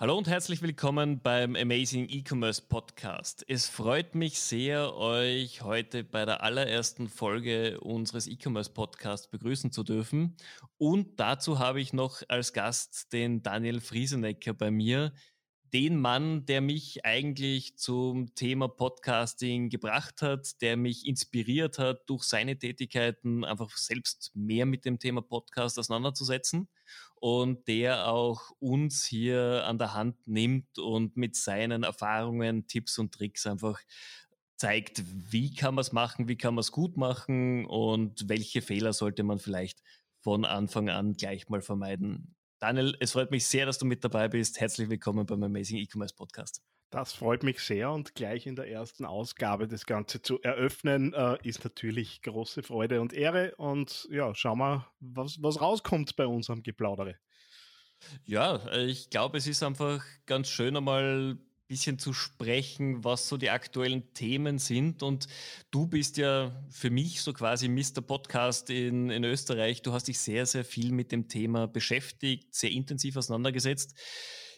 Hallo und herzlich willkommen beim Amazing E-Commerce Podcast. Es freut mich sehr, euch heute bei der allerersten Folge unseres E-Commerce Podcasts begrüßen zu dürfen. Und dazu habe ich noch als Gast den Daniel Friesenecker bei mir, den Mann, der mich eigentlich zum Thema Podcasting gebracht hat, der mich inspiriert hat, durch seine Tätigkeiten einfach selbst mehr mit dem Thema Podcast auseinanderzusetzen und der auch uns hier an der Hand nimmt und mit seinen Erfahrungen, Tipps und Tricks einfach zeigt, wie kann man es machen, wie kann man es gut machen und welche Fehler sollte man vielleicht von Anfang an gleich mal vermeiden. Daniel, es freut mich sehr, dass du mit dabei bist. Herzlich willkommen beim Amazing E-Commerce Podcast. Das freut mich sehr und gleich in der ersten Ausgabe das Ganze zu eröffnen, äh, ist natürlich große Freude und Ehre. Und ja, schauen wir, was, was rauskommt bei unserem Geplaudere. Ja, ich glaube, es ist einfach ganz schön einmal bisschen zu sprechen, was so die aktuellen Themen sind. Und du bist ja für mich so quasi Mr. Podcast in, in Österreich. Du hast dich sehr, sehr viel mit dem Thema beschäftigt, sehr intensiv auseinandergesetzt.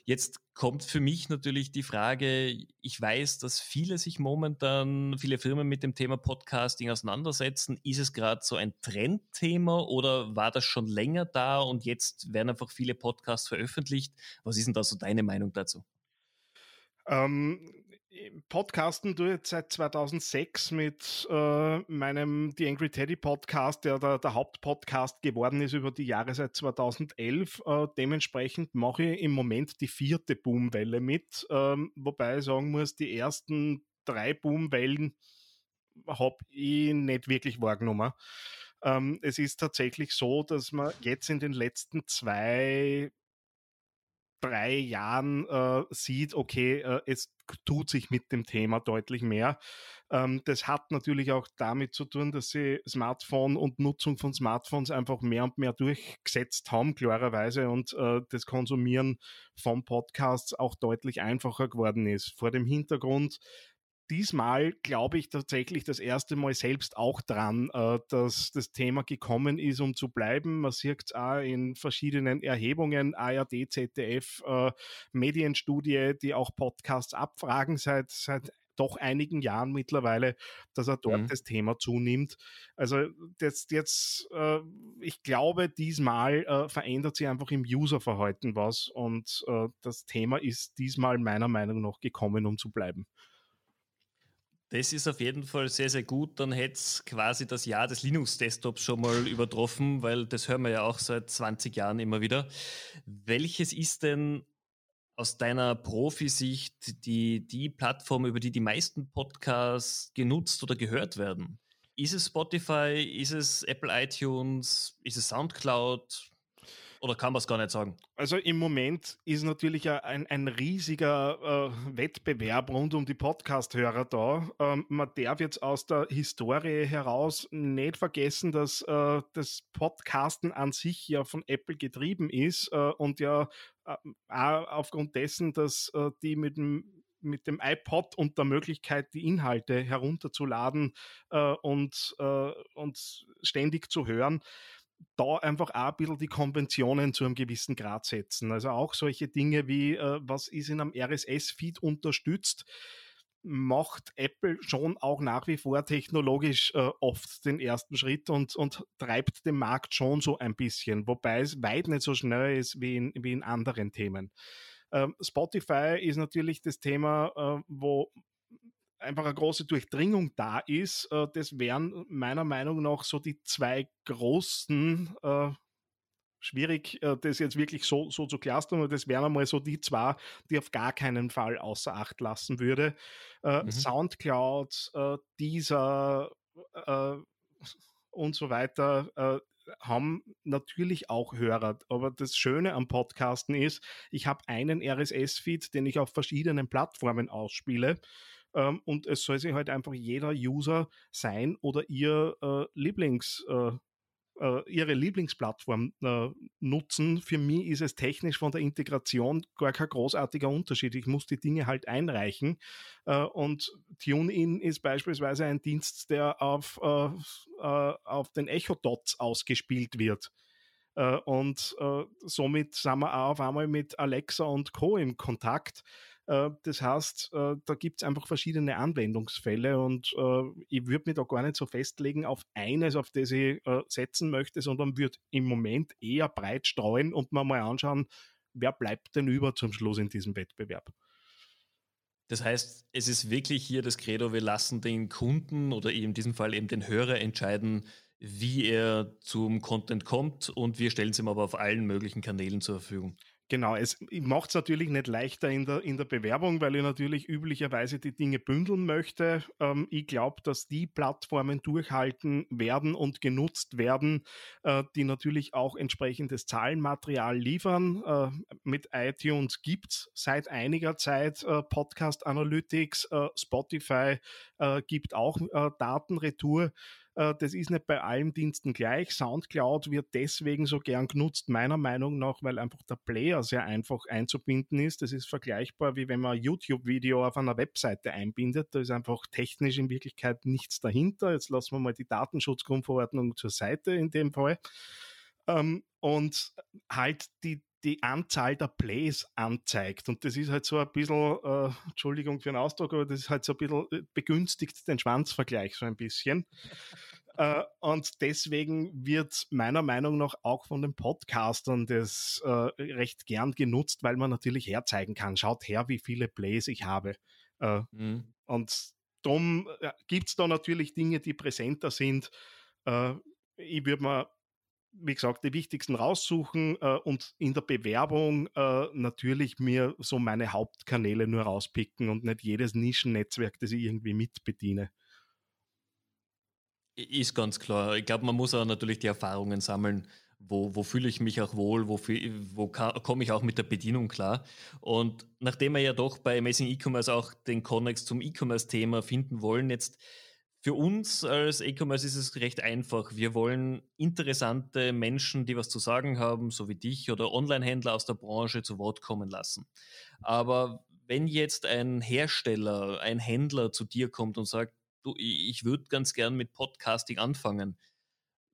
Jetzt kommt für mich natürlich die Frage, ich weiß, dass viele sich momentan, viele Firmen mit dem Thema Podcasting auseinandersetzen. Ist es gerade so ein Trendthema oder war das schon länger da und jetzt werden einfach viele Podcasts veröffentlicht? Was ist denn da so deine Meinung dazu? Ähm, Podcasten du jetzt seit 2006 mit äh, meinem The Angry Teddy Podcast, der der, der Hauptpodcast geworden ist über die Jahre seit 2011. Äh, dementsprechend mache ich im Moment die vierte Boomwelle mit, ähm, wobei ich sagen muss, die ersten drei Boomwellen habe ich nicht wirklich wahrgenommen. Ähm, es ist tatsächlich so, dass man jetzt in den letzten zwei drei Jahren äh, sieht, okay, äh, es tut sich mit dem Thema deutlich mehr. Ähm, das hat natürlich auch damit zu tun, dass sie Smartphone und Nutzung von Smartphones einfach mehr und mehr durchgesetzt haben, klarerweise, und äh, das Konsumieren von Podcasts auch deutlich einfacher geworden ist. Vor dem Hintergrund, diesmal glaube ich tatsächlich das erste Mal selbst auch dran, äh, dass das Thema gekommen ist, um zu bleiben. Man sieht es auch in verschiedenen Erhebungen, ARD, ZDF, äh, Medienstudie, die auch Podcasts abfragen seit, seit doch einigen Jahren mittlerweile, dass er dort mhm. das Thema zunimmt. Also jetzt, jetzt äh, ich glaube, diesmal äh, verändert sich einfach im Userverhalten was und äh, das Thema ist diesmal meiner Meinung nach gekommen, um zu bleiben. Das ist auf jeden Fall sehr, sehr gut. Dann hätte es quasi das Jahr des Linux-Desktops schon mal übertroffen, weil das hören wir ja auch seit 20 Jahren immer wieder. Welches ist denn aus deiner Profisicht die, die Plattform, über die die meisten Podcasts genutzt oder gehört werden? Ist es Spotify? Ist es Apple iTunes? Ist es Soundcloud? Oder kann man es gar nicht sagen? Also im Moment ist natürlich ein, ein riesiger äh, Wettbewerb rund um die Podcast-Hörer da. Ähm, man darf jetzt aus der Historie heraus nicht vergessen, dass äh, das Podcasten an sich ja von Apple getrieben ist äh, und ja äh, aufgrund dessen, dass äh, die mit dem mit dem iPod und der Möglichkeit, die Inhalte herunterzuladen äh, und, äh, und ständig zu hören, da einfach auch ein bisschen die Konventionen zu einem gewissen Grad setzen. Also auch solche Dinge wie, äh, was ist in einem RSS-Feed unterstützt, macht Apple schon auch nach wie vor technologisch äh, oft den ersten Schritt und, und treibt den Markt schon so ein bisschen, wobei es weit nicht so schnell ist wie in, wie in anderen Themen. Ähm, Spotify ist natürlich das Thema, äh, wo einfach eine große Durchdringung da ist. Äh, das wären meiner Meinung nach so die zwei großen, äh, schwierig, äh, das jetzt wirklich so, so zu clustern, aber das wären einmal so die zwei, die auf gar keinen Fall außer Acht lassen würde. Äh, mhm. Soundcloud, äh, dieser und so weiter, haben natürlich auch Hörer. Aber das Schöne am Podcasten ist, ich habe einen RSS-Feed, den ich auf verschiedenen Plattformen ausspiele. Ähm, und es soll sich halt einfach jeder User sein oder ihr äh, Lieblings äh, äh, ihre Lieblingsplattform äh, nutzen. Für mich ist es technisch von der Integration gar kein großartiger Unterschied. Ich muss die Dinge halt einreichen. Äh, und TuneIn ist beispielsweise ein Dienst, der auf, äh, äh, auf den Echo Dots ausgespielt wird. Äh, und somit sind wir auch auf einmal mit Alexa und Co. im Kontakt. Äh, das heißt, äh, da gibt es einfach verschiedene Anwendungsfälle und äh, ich würde mich da gar nicht so festlegen auf eines, auf das ich setzen möchte, sondern würde im Moment eher breit streuen und mal mal anschauen, wer bleibt denn über zum Schluss in diesem Wettbewerb. Das heißt, es ist wirklich hier das Credo, wir lassen den Kunden oder in diesem Fall eben den Hörer entscheiden, wie er zum Content kommt und wir stellen es ihm aber auf allen möglichen Kanälen zur Verfügung. Genau, es macht es natürlich nicht leichter in der, in der Bewerbung, weil ich natürlich üblicherweise die Dinge bündeln möchte. Ähm, ich glaube, dass die Plattformen durchhalten werden und genutzt werden, äh, die natürlich auch entsprechendes Zahlenmaterial liefern. Äh, mit iTunes gibt es seit einiger Zeit äh, Podcast Analytics, äh, Spotify äh, gibt auch äh, Datenretour. Äh, das ist nicht bei allen Diensten gleich. Soundcloud wird deswegen so gern genutzt, meiner Meinung nach, weil einfach der Player sehr einfach einzubinden ist. Das ist vergleichbar, wie wenn man YouTube-Video auf einer Webseite einbindet. Da ist einfach technisch in Wirklichkeit nichts dahinter. Jetzt lassen wir mal die Datenschutzgrundverordnung zur Seite in dem Fall. Ähm, und halt die, die Anzahl der Plays anzeigt. Und das ist halt so ein bisschen, äh, Entschuldigung für den Ausdruck, aber das ist halt so ein bisschen äh, begünstigt den Schwanzvergleich so ein bisschen. äh, und deswegen wird meiner Meinung nach auch von den Podcastern das äh, recht gern genutzt, weil man natürlich herzeigen kann. Schaut her, wie viele Plays ich habe. Äh, mhm. Und darum äh, gibt es da natürlich Dinge, die präsenter sind. ich würde mal wie gesagt, die wichtigsten raussuchen äh, und in der Bewerbung äh, natürlich mir so meine Hauptkanäle nur rauspicken und nicht jedes Nischennetzwerk, das ich irgendwie mitbediene. Ist ganz klar. Ich glaube, man muss auch natürlich die Erfahrungen sammeln. Wo, wo fühle ich mich auch wohl, wo, wo komme ich auch mit der Bedienung klar. Und nachdem wir ja doch bei Amazing E-Commerce auch den Connex zum E-Commerce-Thema finden wollen, jetzt für uns als E-Commerce ist es recht einfach. Wir wollen interessante Menschen, die was zu sagen haben, so wie dich oder Online-Händler aus der Branche zu Wort kommen lassen. Aber wenn jetzt ein Hersteller, ein Händler zu dir kommt und sagt, du, ich würde ganz gern mit Podcasting anfangen,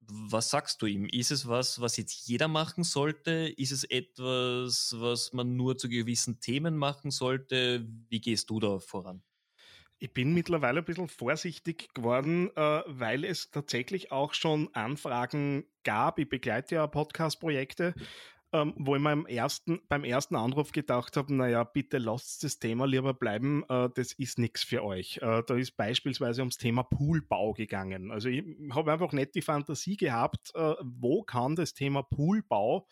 was sagst du ihm? Ist es was, was jetzt jeder machen sollte? Ist es etwas, was man nur zu gewissen Themen machen sollte? Wie gehst du da voran? Ich bin mittlerweile ein bisschen vorsichtig geworden, äh, weil es tatsächlich auch schon Anfragen gab. Ich begleite ja Podcast-Projekte, ähm, wo ich mir im ersten, beim ersten Anruf gedacht habe, naja, bitte lasst das Thema lieber bleiben, äh, das ist nichts für euch. Äh, da ist beispielsweise ums Thema Poolbau gegangen. Also ich habe einfach nicht die Fantasie gehabt, äh, wo kann das Thema Poolbau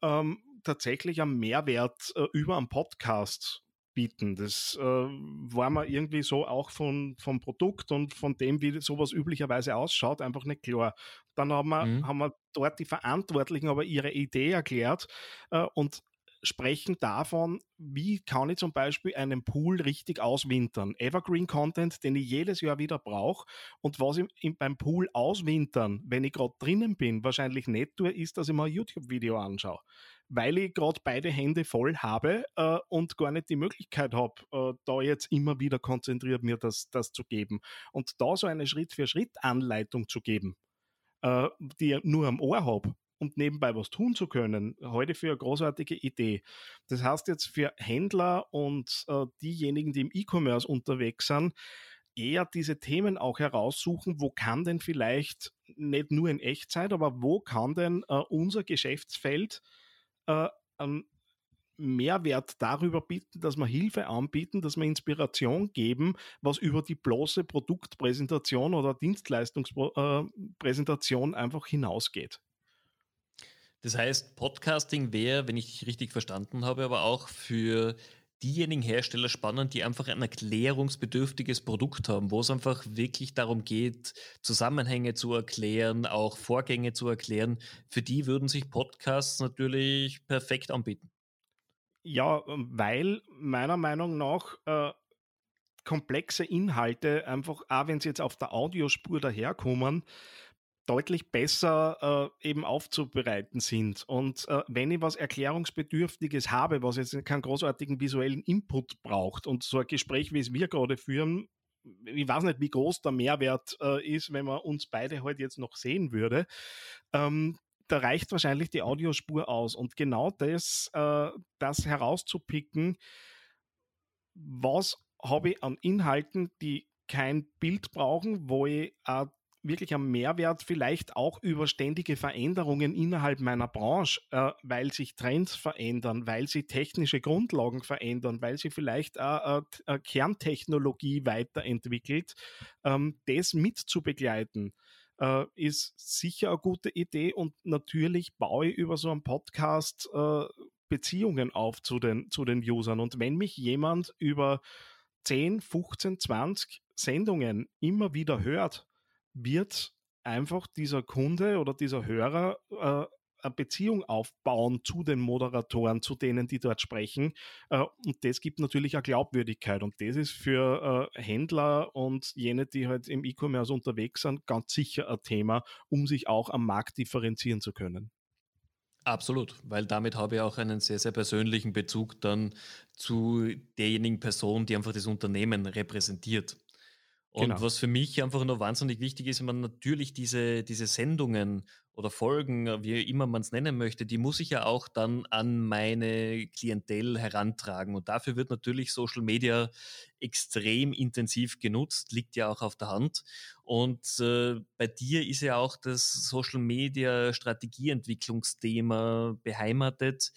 ähm, tatsächlich einen Mehrwert äh, über einen Podcast bieten. Das äh, war mir irgendwie so auch von, vom Produkt und von dem, wie sowas üblicherweise ausschaut, einfach nicht klar. Dann haben wir, mhm. haben wir dort die Verantwortlichen aber ihre Idee erklärt äh, und sprechen davon, wie kann ich zum Beispiel einen Pool richtig auswintern. Evergreen Content, den ich jedes Jahr wieder brauche. Und was ich beim Pool auswintern, wenn ich gerade drinnen bin, wahrscheinlich nicht tue, ist, dass ich mir ein YouTube-Video anschaue weil ich gerade beide Hände voll habe äh, und gar nicht die Möglichkeit habe, äh, da jetzt immer wieder konzentriert mir das, das zu geben. Und da so eine Schritt-für-Schritt-Anleitung zu geben, äh, die ich nur am Ohr habe und nebenbei was tun zu können, heute für eine großartige Idee. Das heißt jetzt für Händler und äh, diejenigen, die im E-Commerce unterwegs sind, eher diese Themen auch heraussuchen, wo kann denn vielleicht nicht nur in Echtzeit, aber wo kann denn äh, unser Geschäftsfeld äh, einen Mehrwert darüber bieten, dass wir Hilfe anbieten, dass wir Inspiration geben, was über die bloße Produktpräsentation oder Dienstleistungspräsentation einfach hinausgeht. Das heißt, Podcasting wäre, wenn ich richtig verstanden habe, aber auch für diejenigen Hersteller spannend, die einfach ein erklärungsbedürftiges Produkt haben, wo es einfach wirklich darum geht, Zusammenhänge zu erklären, auch Vorgänge zu erklären. Für die würden sich Podcasts natürlich perfekt anbieten. Ja, weil meiner Meinung nach äh, komplexe Inhalte einfach, auch wenn sie jetzt auf der Audiospur daherkommen, deutlich besser äh, eben aufzubereiten sind. Und äh, wenn ich was Erklärungsbedürftiges habe, was jetzt keinen großartigen visuellen Input braucht und so ein Gespräch, wie es wir gerade führen, ich weiß nicht, wie groß der Mehrwert äh, ist, wenn man uns beide heute jetzt noch sehen würde, ähm, da reicht wahrscheinlich die Audiospur aus. Und genau das, äh, das herauszupicken, was habe ich an Inhalten, die kein Bild brauchen, wo ich äh, wirklich am Mehrwert vielleicht auch über ständige Veränderungen innerhalb meiner Branche, äh, weil sich Trends verändern, weil sich technische Grundlagen verändern, weil sich vielleicht auch äh, äh, Kerntechnologie weiterentwickelt, ähm, das mitzubegleiten äh, ist sicher eine gute Idee und natürlich baue ich über so einen Podcast äh, Beziehungen auf zu den, zu den Usern. Und wenn mich jemand über 10, 15, 20 Sendungen immer wieder hört, wird einfach dieser Kunde oder dieser Hörer äh, eine Beziehung aufbauen zu den Moderatoren, zu denen, die dort sprechen. Äh, und das gibt natürlich eine Glaubwürdigkeit. Und das ist für äh, Händler und jene, die halt im E-Commerce unterwegs sind, ganz sicher ein Thema, um sich auch am Markt differenzieren zu können. Absolut, weil damit habe ich auch einen sehr, sehr persönlichen Bezug dann zu derjenigen Person, die einfach das Unternehmen repräsentiert. Und genau. was für mich einfach nur wahnsinnig wichtig ist, wenn man natürlich diese, diese Sendungen oder Folgen, wie immer man es nennen möchte, die muss ich ja auch dann an meine Klientel herantragen. Und dafür wird natürlich Social Media extrem intensiv genutzt, liegt ja auch auf der Hand. Und äh, bei dir ist ja auch das Social Media Strategieentwicklungsthema beheimatet.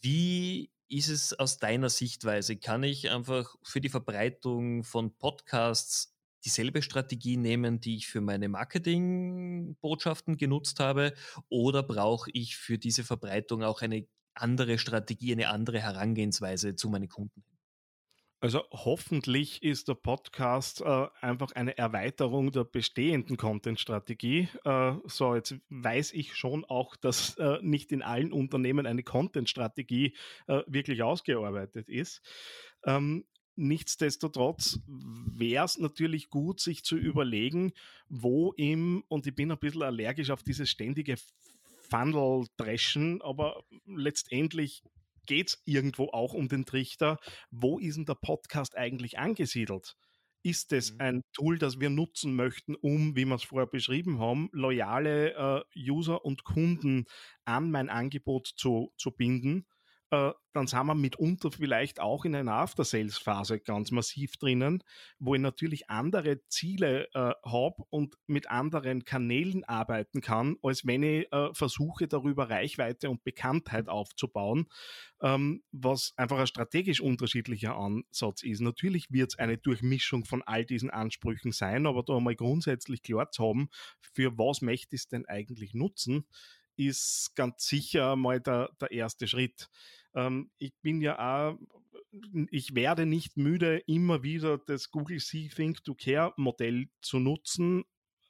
Wie ist es aus deiner Sichtweise? Kann ich einfach für die Verbreitung von Podcasts dieselbe Strategie nehmen, die ich für meine Marketingbotschaften genutzt habe? Oder brauche ich für diese Verbreitung auch eine andere Strategie, eine andere Herangehensweise zu meinen Kunden? Also hoffentlich ist der Podcast äh, einfach eine Erweiterung der bestehenden Content-Strategie. Äh, so, jetzt weiß ich schon auch, dass äh, nicht in allen Unternehmen eine Content-Strategie äh, wirklich ausgearbeitet ist. Ähm, nichtsdestotrotz wäre es natürlich gut, sich zu überlegen, wo im, und ich bin ein bisschen allergisch auf dieses ständige Funnel-Dreschen, aber letztendlich geht es irgendwo auch um den Trichter. Wo ist denn der Podcast eigentlich angesiedelt? Ist es mhm. ein Tool, das wir nutzen möchten, um, wie wir es vorher beschrieben haben, loyale äh, User und Kunden an mein Angebot zu, zu binden? Äh, dann sind wir mitunter vielleicht auch in einer After-Sales-Phase ganz massiv drinnen, wo ich natürlich andere Ziele äh, habe und mit anderen Kanälen arbeiten kann, als wenn ich äh, versuche, darüber Reichweite und Bekanntheit aufzubauen, ähm, was einfach ein strategisch unterschiedlicher Ansatz ist. Natürlich wird es eine Durchmischung von all diesen Ansprüchen sein, aber da mal grundsätzlich klar zu haben, für was möchte ich es denn eigentlich nutzen, ist ganz sicher mal der, der erste Schritt. Ähm, ich bin ja auch, ich werde nicht müde, immer wieder das Google See Think to Care Modell zu nutzen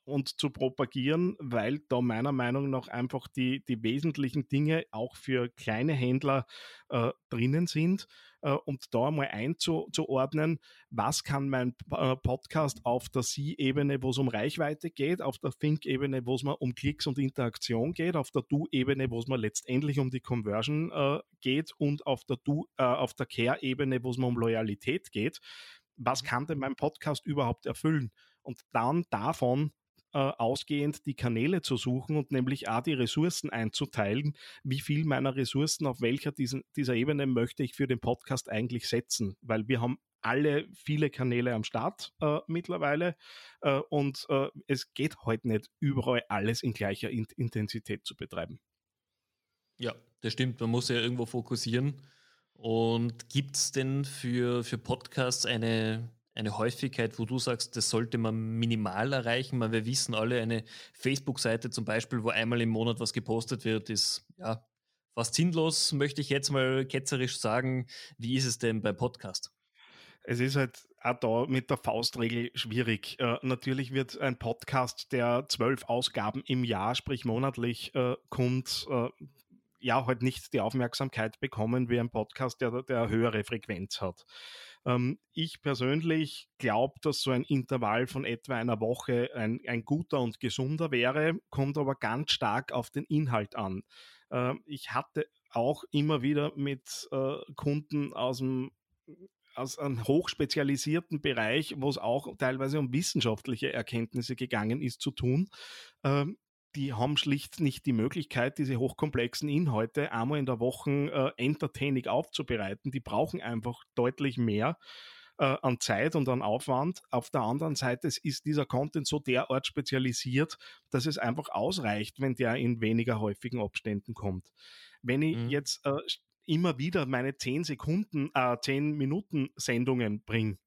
und zu propagieren, weil da meiner Meinung nach einfach die, die wesentlichen Dinge auch für kleine Händler äh, drinnen sind und da mal einzuordnen, was kann mein äh, Podcast auf der Sie-Ebene, wo es um Reichweite geht, auf der Think-Ebene, wo es mal um Klicks und Interaktion geht, auf der Do-Ebene, wo es mal letztendlich um die Conversion äh, geht und auf der, äh, auf der Care-Ebene, wo es mal um Loyalität geht. Was mhm. kann denn mein Podcast überhaupt erfüllen? Und dann davon äh, ausgehend die Kanäle zu suchen und nämlich auch die Ressourcen einzuteilen. Wie viel meiner Ressourcen auf welcher diesen, dieser Ebene möchte ich für den Podcast eigentlich setzen? Weil wir haben alle viele Kanäle am Start äh, mittlerweile äh, und äh, es geht heute nicht überall alles in gleicher in Intensität zu betreiben. Ja, das stimmt. Man muss ja irgendwo fokussieren. Und gibt es denn für, für Podcasts eine, eine Häufigkeit, wo du sagst, das sollte man minimal erreichen? Weil wir wissen alle, eine Facebook-Seite zum Beispiel, wo einmal im Monat was gepostet wird, ist ja fast sinnlos, möchte ich jetzt mal ketzerisch sagen. Wie ist es denn beim Podcast? Es ist halt auch da mit der Faustregel schwierig. Äh, natürlich wird ein Podcast, der zwölf Ausgaben im Jahr, sprich monatlich, äh, kommt, äh, ja, halt nicht die Aufmerksamkeit bekommen wie ein Podcast, der, der höhere Frequenz hat. Ähm, ich persönlich glaube, dass so ein Intervall von etwa einer Woche ein, ein guter und gesunder wäre, kommt aber ganz stark auf den Inhalt an. Äh, ich hatte auch immer wieder mit äh, Kunden aus dem aus einem hochspezialisierten Bereich, wo es auch teilweise um wissenschaftliche Erkenntnisse gegangen ist, zu tun. Ähm, die haben schlicht nicht die Möglichkeit, diese hochkomplexen Inhalte einmal in der Woche äh, entertaining aufzubereiten. Die brauchen einfach deutlich mehr äh, an Zeit und an Aufwand. Auf der anderen Seite ist dieser Content so derart spezialisiert, dass es einfach ausreicht, wenn der in weniger häufigen Abständen kommt. Wenn ich mhm. jetzt äh, immer wieder meine 10 Sekunden, äh, 10 Minuten Sendungen bringe,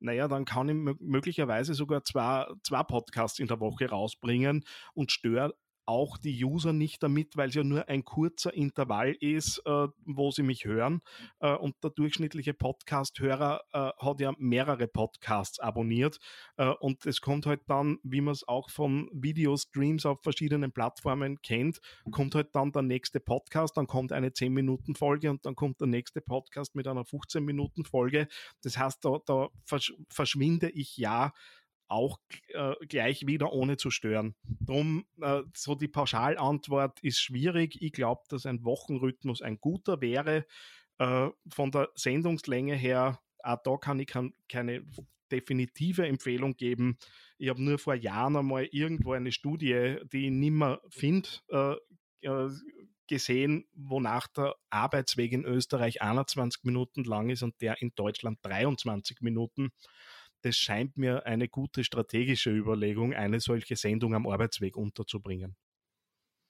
naja, dann kann ich möglicherweise sogar zwei, zwei Podcasts in der Woche rausbringen und störe auch die User nicht damit, weil es ja nur ein kurzer Intervall ist, äh, wo sie mich hören. Äh, und der durchschnittliche Podcast-Hörer äh, hat ja mehrere Podcasts abonniert. Äh, und es kommt halt dann, wie man es auch von Videostreams auf verschiedenen Plattformen kennt, kommt halt dann der nächste Podcast, dann kommt eine 10-Minuten-Folge und dann kommt der nächste Podcast mit einer 15-Minuten-Folge. Das heißt, da, da versch verschwinde ich ja auch äh, gleich wieder ohne zu stören. Drum äh, so die Pauschalantwort ist schwierig. Ich glaube, dass ein Wochenrhythmus ein guter wäre. Äh, von der Sendungslänge her, auch da kann ich kann, keine definitive Empfehlung geben. Ich habe nur vor Jahren einmal irgendwo eine Studie, die ich nimmer finde, äh, äh, gesehen, wonach der Arbeitsweg in Österreich 21 Minuten lang ist und der in Deutschland 23 Minuten das scheint mir eine gute strategische Überlegung, eine solche Sendung am Arbeitsweg unterzubringen.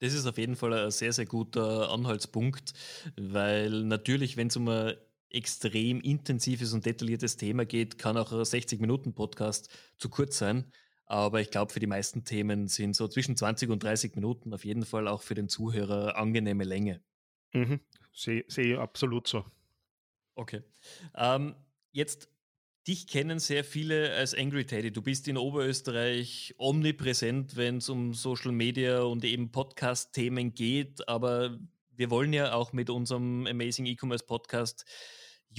Das ist auf jeden Fall ein sehr, sehr guter Anhaltspunkt, weil natürlich, wenn es um ein extrem intensives und detailliertes Thema geht, kann auch ein 60-Minuten-Podcast zu kurz sein. Aber ich glaube, für die meisten Themen sind so zwischen 20 und 30 Minuten auf jeden Fall auch für den Zuhörer angenehme Länge. Mhm. Sehe seh absolut so. Okay. Ähm, jetzt Dich kennen sehr viele als Angry Teddy. Du bist in Oberösterreich omnipräsent, wenn es um Social Media und eben Podcast-Themen geht. Aber wir wollen ja auch mit unserem Amazing E-Commerce Podcast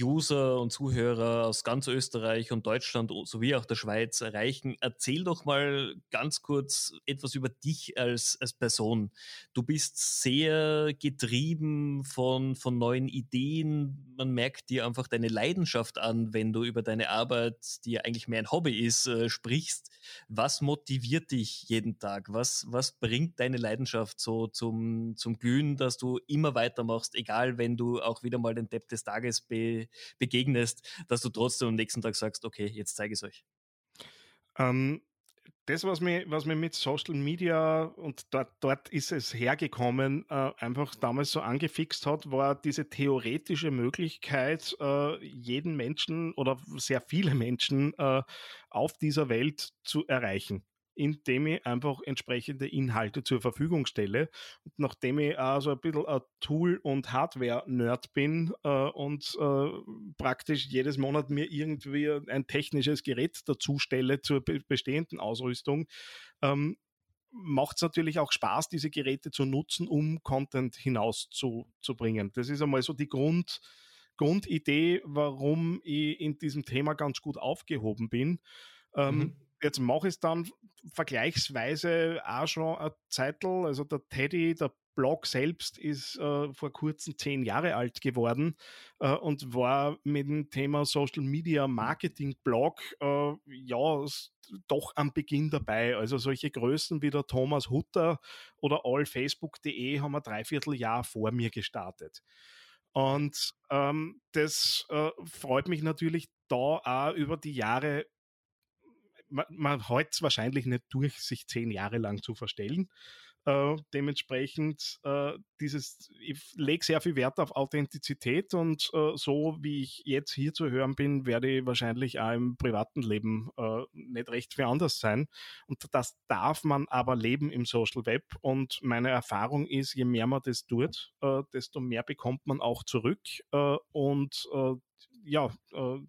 User und Zuhörer aus ganz Österreich und Deutschland sowie auch der Schweiz erreichen. Erzähl doch mal ganz kurz etwas über dich als, als Person. Du bist sehr getrieben von, von neuen Ideen. Man merkt dir einfach deine Leidenschaft an, wenn du über deine Arbeit, die ja eigentlich mehr ein Hobby ist, äh, sprichst. Was motiviert dich jeden Tag? Was, was bringt deine Leidenschaft so zum, zum Glühen, dass du immer weitermachst, egal wenn du auch wieder mal den Depp des Tages be begegnest, dass du trotzdem am nächsten Tag sagst, okay, jetzt zeige ich es euch? Ähm, das, was mir, was mir mit Social Media und dort, dort ist es hergekommen, äh, einfach damals so angefixt hat, war diese theoretische Möglichkeit, äh, jeden Menschen oder sehr viele Menschen äh, auf dieser Welt zu erreichen indem ich einfach entsprechende Inhalte zur Verfügung stelle. Und nachdem ich auch so ein bisschen ein Tool- und Hardware-Nerd bin äh, und äh, praktisch jedes Monat mir irgendwie ein technisches Gerät dazu stelle zur be bestehenden Ausrüstung, ähm, macht es natürlich auch Spaß, diese Geräte zu nutzen, um Content hinauszubringen. Das ist einmal so die Grund, Grundidee, warum ich in diesem Thema ganz gut aufgehoben bin. Ähm, mhm. Jetzt mache ich es dann vergleichsweise auch schon ein Zeitl. Also der Teddy, der Blog selbst ist äh, vor kurzem zehn Jahre alt geworden äh, und war mit dem Thema Social Media Marketing Blog äh, ja doch am Beginn dabei. Also solche Größen wie der Thomas Hutter oder allfacebook.de haben wir dreiviertel Jahr vor mir gestartet. Und ähm, das äh, freut mich natürlich da auch über die Jahre man, man hält es wahrscheinlich nicht durch, sich zehn Jahre lang zu verstellen. Äh, dementsprechend äh, dieses, ich lege sehr viel Wert auf Authentizität und äh, so wie ich jetzt hier zu hören bin, werde ich wahrscheinlich auch im privaten Leben äh, nicht recht viel anders sein. Und das darf man aber leben im Social Web. Und meine Erfahrung ist, je mehr man das tut, äh, desto mehr bekommt man auch zurück. Äh, und ja,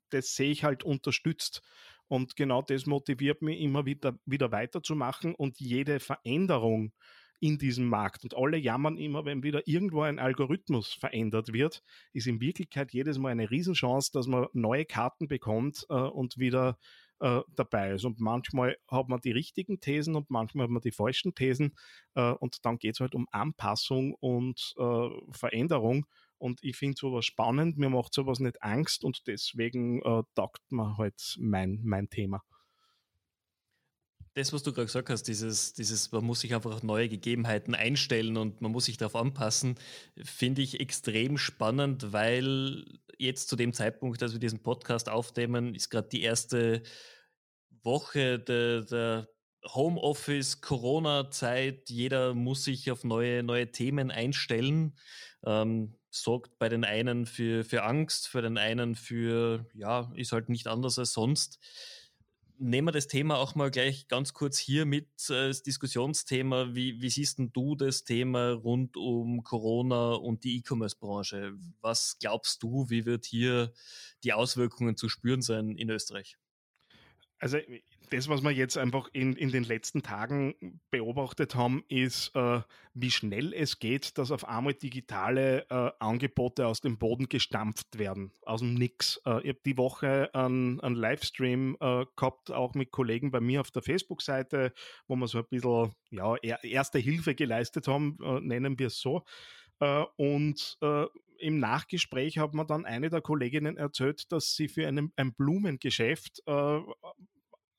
das sehe ich halt unterstützt. Und genau das motiviert mich immer wieder, wieder weiterzumachen und jede Veränderung in diesem Markt. Und alle jammern immer, wenn wieder irgendwo ein Algorithmus verändert wird, ist in Wirklichkeit jedes Mal eine Riesenchance, dass man neue Karten bekommt äh, und wieder äh, dabei ist. Und manchmal hat man die richtigen Thesen und manchmal hat man die falschen Thesen. Äh, und dann geht es halt um Anpassung und äh, Veränderung. Und ich finde sowas spannend, mir macht sowas nicht Angst und deswegen äh, taugt mir halt mein, mein Thema. das, was du gerade gesagt hast, dieses, dieses, man muss sich einfach auf neue Gegebenheiten einstellen und man muss sich darauf anpassen, finde ich extrem spannend, weil jetzt zu dem Zeitpunkt, als wir diesen Podcast aufnehmen, ist gerade die erste Woche der, der Homeoffice, Corona-Zeit. Jeder muss sich auf neue, neue Themen einstellen. Ähm, sorgt bei den einen für, für Angst, für den einen für, ja, ist halt nicht anders als sonst nehmen wir das Thema auch mal gleich ganz kurz hier mit äh, als Diskussionsthema. Wie, wie siehst denn du das Thema rund um Corona und die E-Commerce-Branche? Was glaubst du, wie wird hier die Auswirkungen zu spüren sein in Österreich? Also das, was wir jetzt einfach in, in den letzten Tagen beobachtet haben, ist, äh, wie schnell es geht, dass auf einmal digitale äh, Angebote aus dem Boden gestampft werden, aus dem Nix. Äh, ich habe die Woche einen, einen Livestream äh, gehabt, auch mit Kollegen bei mir auf der Facebook-Seite, wo wir so ein bisschen ja, erste Hilfe geleistet haben, äh, nennen wir es so. Äh, und im Nachgespräch hat mir dann eine der Kolleginnen erzählt, dass sie für einen, ein Blumengeschäft äh,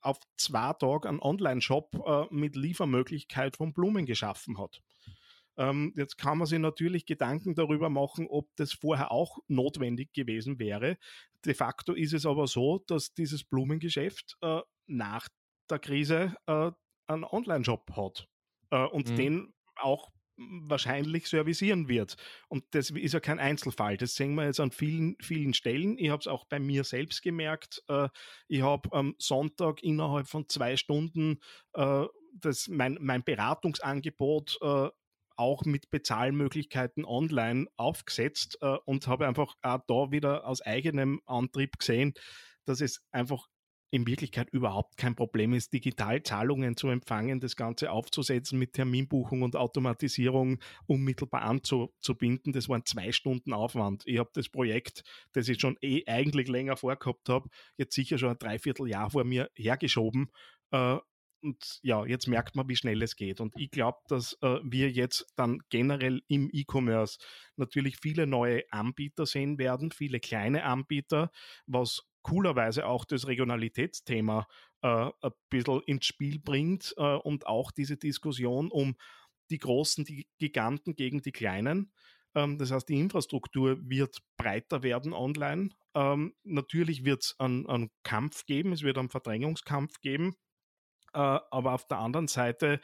auf zwei Tage einen Online-Shop äh, mit Liefermöglichkeit von Blumen geschaffen hat. Ähm, jetzt kann man sich natürlich Gedanken darüber machen, ob das vorher auch notwendig gewesen wäre. De facto ist es aber so, dass dieses Blumengeschäft äh, nach der Krise äh, einen Online-Shop hat äh, und mhm. den auch wahrscheinlich servicieren wird. Und das ist ja kein Einzelfall. Das sehen wir jetzt an vielen, vielen Stellen. Ich habe es auch bei mir selbst gemerkt. Äh, ich habe am Sonntag innerhalb von zwei Stunden äh, das, mein, mein Beratungsangebot äh, auch mit Bezahlmöglichkeiten online aufgesetzt und habe einfach auch da wieder aus eigenem Antrieb gesehen, dass es einfach in Wirklichkeit überhaupt kein Problem ist, digital Zahlungen zu empfangen, das Ganze aufzusetzen mit Terminbuchung und Automatisierung unmittelbar anzubinden. Das waren zwei Stunden Aufwand. Ich habe das Projekt, das ich schon eh eigentlich länger vorgehabt habe, jetzt sicher schon ein Dreivierteljahr vor mir hergeschoben. Äh, und ja, jetzt merkt man, wie schnell es geht. Und ich glaube, dass äh, wir jetzt dann generell im E-Commerce natürlich viele neue Anbieter sehen werden, viele kleine Anbieter, was coolerweise auch das Regionalitätsthema äh, ein bisschen ins Spiel bringt äh, und auch diese Diskussion um die großen, die Giganten gegen die kleinen. Ähm, das heißt, die Infrastruktur wird breiter werden online. Ähm, natürlich wird es einen, einen, Kampf geben, es wird einen Verdrängungskampf geben. Äh, aber auf der anderen Seite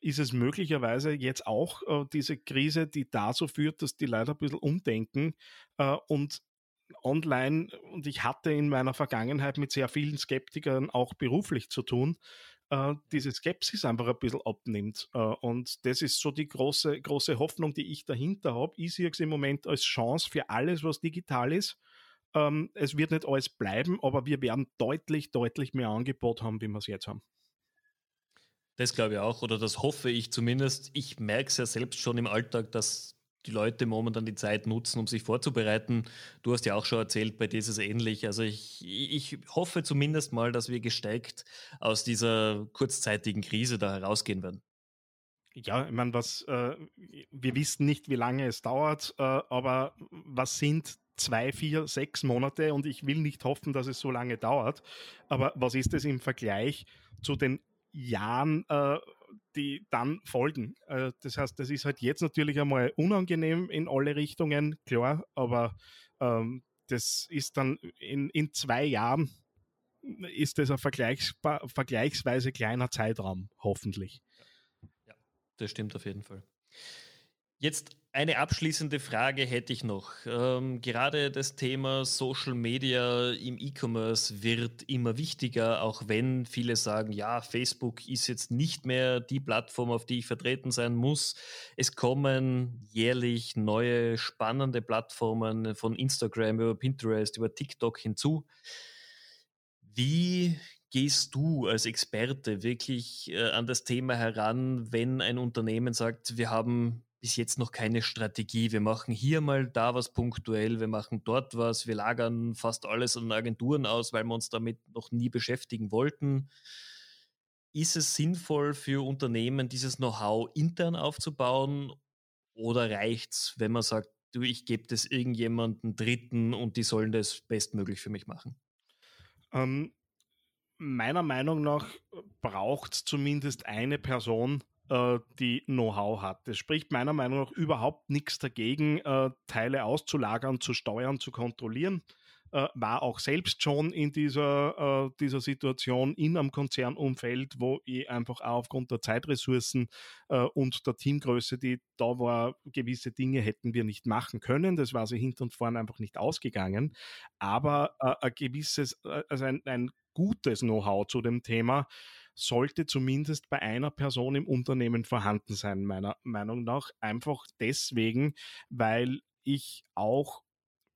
ist es möglicherweise jetzt auch äh, diese Krise, die dazu führt, dass die Leute ein bisschen umdenken äh, und online und ich hatte in meiner Vergangenheit mit sehr vielen Skeptikern auch beruflich zu tun, äh, diese Skepsis einfach ein bisschen abnimmt. Äh, und das ist so die große, große Hoffnung, die ich dahinter habe. Ich sehe es im Moment als Chance für alles, was digital ist. Ähm, es wird nicht alles bleiben, aber wir werden deutlich, deutlich mehr Angebot haben, wie wir es jetzt haben. Das glaube ich auch, oder das hoffe ich zumindest. Ich merke es ja selbst schon im Alltag, dass die Leute momentan die Zeit nutzen, um sich vorzubereiten. Du hast ja auch schon erzählt, bei dir ist es ähnlich. Also ich, ich hoffe zumindest mal, dass wir gestärkt aus dieser kurzzeitigen Krise da herausgehen werden. Ja, ich meine, was äh, wir wissen nicht, wie lange es dauert, äh, aber was sind zwei, vier, sechs Monate und ich will nicht hoffen, dass es so lange dauert. Aber was ist es im Vergleich zu den Jahren, äh, die dann folgen. Äh, das heißt, das ist halt jetzt natürlich einmal unangenehm in alle Richtungen, klar, aber ähm, das ist dann in, in zwei Jahren ist das ein vergleichsweise kleiner Zeitraum, hoffentlich. Ja, das stimmt auf jeden Fall. Jetzt eine abschließende Frage hätte ich noch. Ähm, gerade das Thema Social Media im E-Commerce wird immer wichtiger, auch wenn viele sagen, ja, Facebook ist jetzt nicht mehr die Plattform, auf die ich vertreten sein muss. Es kommen jährlich neue spannende Plattformen von Instagram über Pinterest, über TikTok hinzu. Wie gehst du als Experte wirklich äh, an das Thema heran, wenn ein Unternehmen sagt, wir haben bis jetzt noch keine Strategie. Wir machen hier mal da was punktuell, wir machen dort was, wir lagern fast alles an Agenturen aus, weil wir uns damit noch nie beschäftigen wollten. Ist es sinnvoll für Unternehmen, dieses Know-how intern aufzubauen oder reicht es, wenn man sagt, du, ich gebe das irgendjemandem Dritten und die sollen das bestmöglich für mich machen? Ähm, meiner Meinung nach braucht es zumindest eine Person, äh, die Know-how hat. Es spricht meiner Meinung nach überhaupt nichts dagegen, äh, Teile auszulagern, zu steuern, zu kontrollieren äh, war auch selbst schon in dieser, äh, dieser Situation in einem Konzernumfeld, wo ich einfach auch aufgrund der Zeitressourcen äh, und der Teamgröße, die da war, gewisse Dinge hätten wir nicht machen können. Das war sie hinten und vorne einfach nicht ausgegangen. Aber äh, ein gewisses, äh, also ein, ein gutes Know-how zu dem Thema sollte zumindest bei einer Person im Unternehmen vorhanden sein, meiner Meinung nach. Einfach deswegen, weil ich auch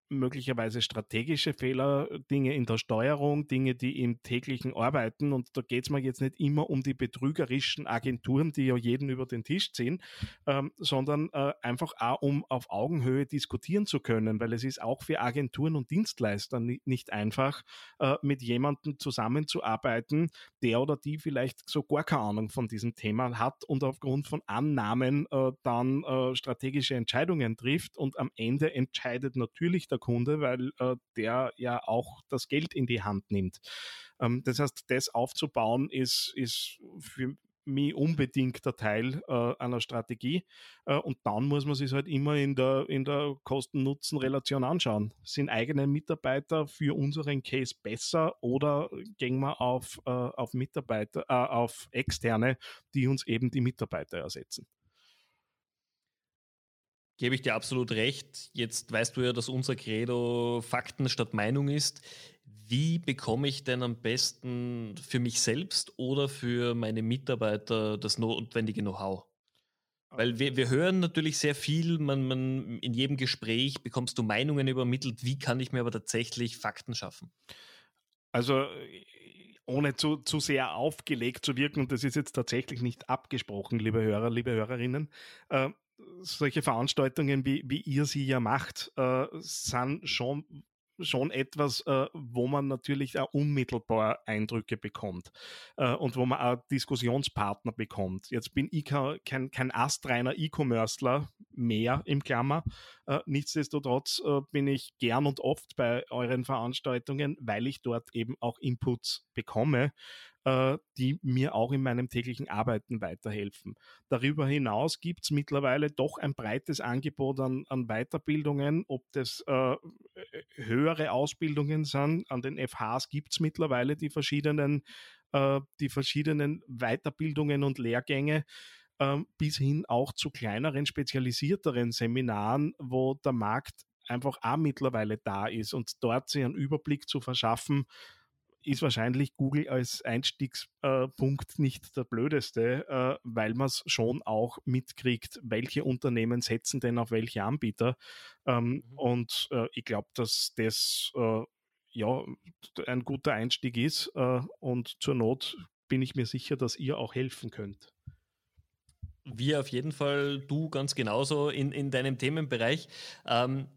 möglicherweise strategische Fehler, Dinge in der Steuerung, Dinge, die im täglichen Arbeiten, und da geht es mir jetzt nicht immer um die betrügerischen Agenturen, die ja jeden über den Tisch ziehen, ähm, sondern äh, einfach auch um auf Augenhöhe diskutieren zu können, weil es ist auch für Agenturen und Dienstleister nicht einfach, äh, mit jemandem zusammenzuarbeiten, der oder die vielleicht so gar keine Ahnung von diesem Thema hat und aufgrund von Annahmen äh, dann äh, strategische Entscheidungen trifft und am Ende entscheidet natürlich der Kunde, weil äh, der ja auch das Geld in die Hand nimmt. Ähm, das heißt, das aufzubauen ist, ist für mich unbedingt der Teil äh, einer Strategie. Äh, und dann muss man sich halt immer in der, in der Kosten-Nutzen-Relation anschauen. Sind eigene Mitarbeiter für unseren Case besser oder gehen wir auf, äh, auf Mitarbeiter, äh, auf externe, die uns eben die Mitarbeiter ersetzen? Gebe ich dir absolut recht. Jetzt weißt du ja, dass unser Credo Fakten statt Meinung ist. Wie bekomme ich denn am besten für mich selbst oder für meine Mitarbeiter das notwendige Know-how? Weil wir, wir hören natürlich sehr viel, man, man, in jedem Gespräch bekommst du Meinungen übermittelt. Wie kann ich mir aber tatsächlich Fakten schaffen? Also ohne zu, zu sehr aufgelegt zu wirken, und das ist jetzt tatsächlich nicht abgesprochen, liebe Hörer, liebe Hörerinnen, äh, solche Veranstaltungen, wie, wie ihr sie ja macht, äh, sind schon schon etwas, äh, wo man natürlich auch unmittelbar Eindrücke bekommt äh, und wo man auch Diskussionspartner bekommt. Jetzt bin ich kein, kein astreiner E-Commercer mehr im Klammer. Äh, nichtsdestotrotz äh, bin ich gern und oft bei euren Veranstaltungen, weil ich dort eben auch Inputs bekomme äh, die mir auch in meinem täglichen Arbeiten weiterhelfen. Darüber hinaus gibt es mittlerweile doch ein breites Angebot an, an Weiterbildungen, ob das äh, höhere Ausbildungen sind. An den FHs gibt es mittlerweile die verschiedenen, äh, die verschiedenen Weiterbildungen und Lehrgänge ähm, bis hin auch zu kleineren, spezialisierteren Seminaren, wo der Markt einfach auch mittlerweile da ist und dort sich einen Überblick zu verschaffen, ist wahrscheinlich Google als Einstiegspunkt nicht der blödeste, äh, weil man es schon auch mitkriegt, welche Unternehmen setzen denn auf welche Anbieter. Ähm, mhm. Und äh, ich glaube, dass das äh, ja ein guter Einstieg ist und zur Not bin ich mir sicher, dass ihr auch helfen könnt. Wir auf jeden Fall, du ganz genauso in, in deinem Themenbereich. Ähm,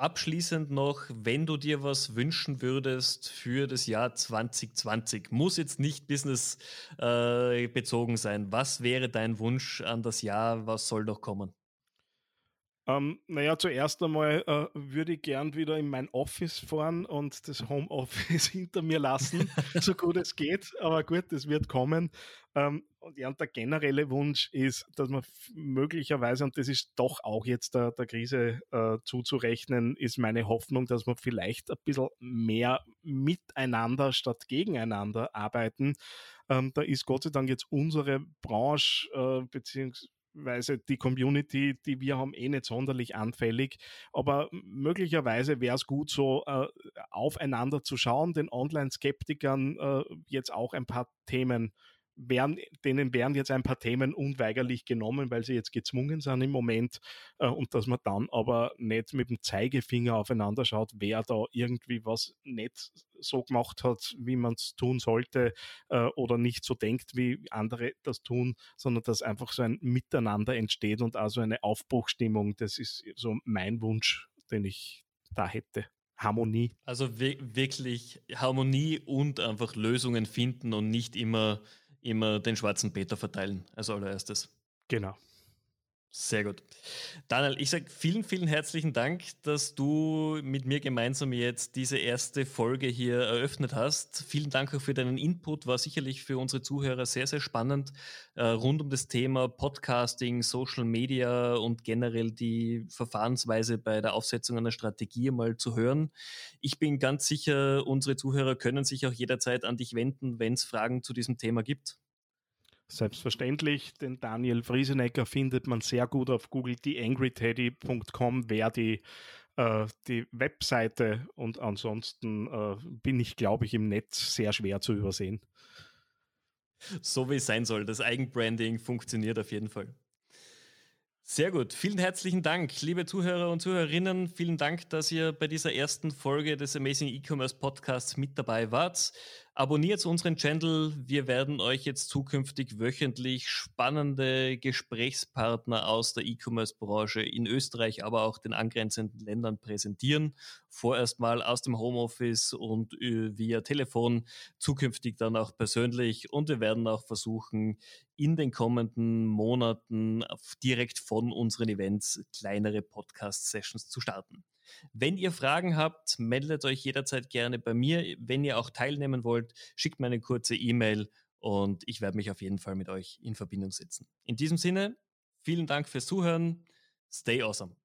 Abschließend noch, wenn du dir was wünschen würdest für das Jahr 2020, muss jetzt nicht business äh, sein. Was wäre dein Wunsch an das Jahr? Was soll noch kommen? Ähm, naja, zuerst einmal äh, würde ich gern wieder in mein Office fahren und das Homeoffice hinter mir lassen, so gut es geht. Aber gut, das wird kommen. Ähm, und ja, und der generelle Wunsch ist, dass man möglicherweise, und das ist doch auch jetzt der, der Krise äh, zuzurechnen, ist meine Hoffnung, dass wir vielleicht ein bisschen mehr miteinander statt gegeneinander arbeiten. Ähm, da ist Gott sei Dank jetzt unsere Branche äh, beziehungsweise Weise die Community, die wir haben, eh nicht sonderlich anfällig. Aber möglicherweise wäre es gut, so äh, aufeinander zu schauen, den Online-Skeptikern äh, jetzt auch ein paar Themen werden, denen werden jetzt ein paar Themen unweigerlich genommen, weil sie jetzt gezwungen sind im Moment äh, und dass man dann aber nicht mit dem Zeigefinger aufeinander schaut, wer da irgendwie was nicht so gemacht hat, wie man es tun sollte äh, oder nicht so denkt, wie andere das tun, sondern dass einfach so ein Miteinander entsteht und also eine Aufbruchstimmung. Das ist so mein Wunsch, den ich da hätte. Harmonie. Also wirklich Harmonie und einfach Lösungen finden und nicht immer immer den schwarzen Peter verteilen als allererstes. Genau. Sehr gut. Daniel, ich sage vielen, vielen herzlichen Dank, dass du mit mir gemeinsam jetzt diese erste Folge hier eröffnet hast. Vielen Dank auch für deinen Input. War sicherlich für unsere Zuhörer sehr, sehr spannend äh, rund um das Thema Podcasting, Social Media und generell die Verfahrensweise bei der Aufsetzung einer Strategie mal zu hören. Ich bin ganz sicher, unsere Zuhörer können sich auch jederzeit an dich wenden, wenn es Fragen zu diesem Thema gibt. Selbstverständlich, den Daniel Friesenecker findet man sehr gut auf Google. TheAngryTeddy.com wäre die, äh, die Webseite und ansonsten äh, bin ich, glaube ich, im Netz sehr schwer zu übersehen. So wie es sein soll. Das Eigenbranding funktioniert auf jeden Fall. Sehr gut. Vielen herzlichen Dank, liebe Zuhörer und Zuhörerinnen. Vielen Dank, dass ihr bei dieser ersten Folge des Amazing E-Commerce Podcasts mit dabei wart. Abonniert unseren Channel. Wir werden euch jetzt zukünftig wöchentlich spannende Gesprächspartner aus der E-Commerce-Branche in Österreich, aber auch den angrenzenden Ländern präsentieren. Vorerst mal aus dem Homeoffice und äh, via Telefon, zukünftig dann auch persönlich. Und wir werden auch versuchen, in den kommenden Monaten direkt von unseren Events kleinere Podcast-Sessions zu starten. Wenn ihr Fragen habt, meldet euch jederzeit gerne bei mir. Wenn ihr auch teilnehmen wollt, schickt mir eine kurze E-Mail und ich werde mich auf jeden Fall mit euch in Verbindung setzen. In diesem Sinne, vielen Dank fürs Zuhören. Stay awesome.